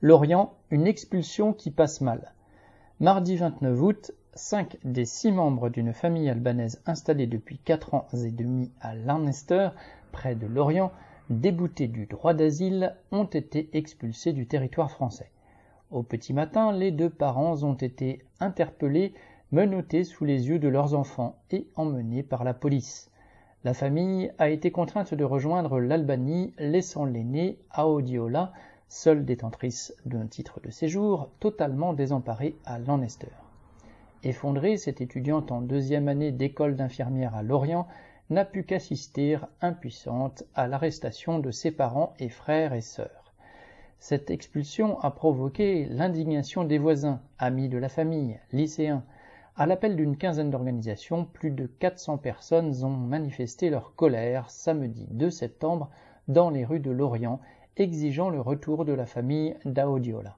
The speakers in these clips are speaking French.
Lorient, une expulsion qui passe mal. Mardi 29 août, cinq des six membres d'une famille albanaise installée depuis quatre ans et demi à Lanester, près de Lorient, déboutés du droit d'asile, ont été expulsés du territoire français. Au petit matin, les deux parents ont été interpellés, menottés sous les yeux de leurs enfants et emmenés par la police. La famille a été contrainte de rejoindre l'Albanie, laissant l'aîné Aodiola, seule détentrice d'un titre de séjour, totalement désemparée à Lanester. Effondrée, cette étudiante en deuxième année d'école d'infirmière à Lorient n'a pu qu'assister, impuissante, à l'arrestation de ses parents et frères et sœurs. Cette expulsion a provoqué l'indignation des voisins, amis de la famille, lycéens. À l'appel d'une quinzaine d'organisations, plus de 400 personnes ont manifesté leur colère samedi 2 septembre dans les rues de Lorient exigeant le retour de la famille d'Aodiola.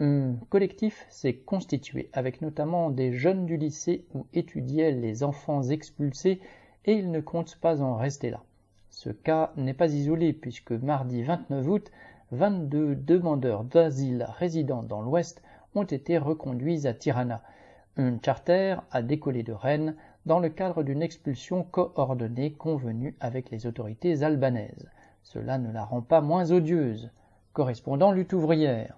Un collectif s'est constitué avec notamment des jeunes du lycée où étudiaient les enfants expulsés et il ne compte pas en rester là. Ce cas n'est pas isolé puisque mardi 29 août, 22 demandeurs d'asile résidant dans l'Ouest ont été reconduits à Tirana. Un charter a décollé de Rennes dans le cadre d'une expulsion coordonnée convenue avec les autorités albanaises. Cela ne la rend pas moins odieuse. Correspondant lutte ouvrière.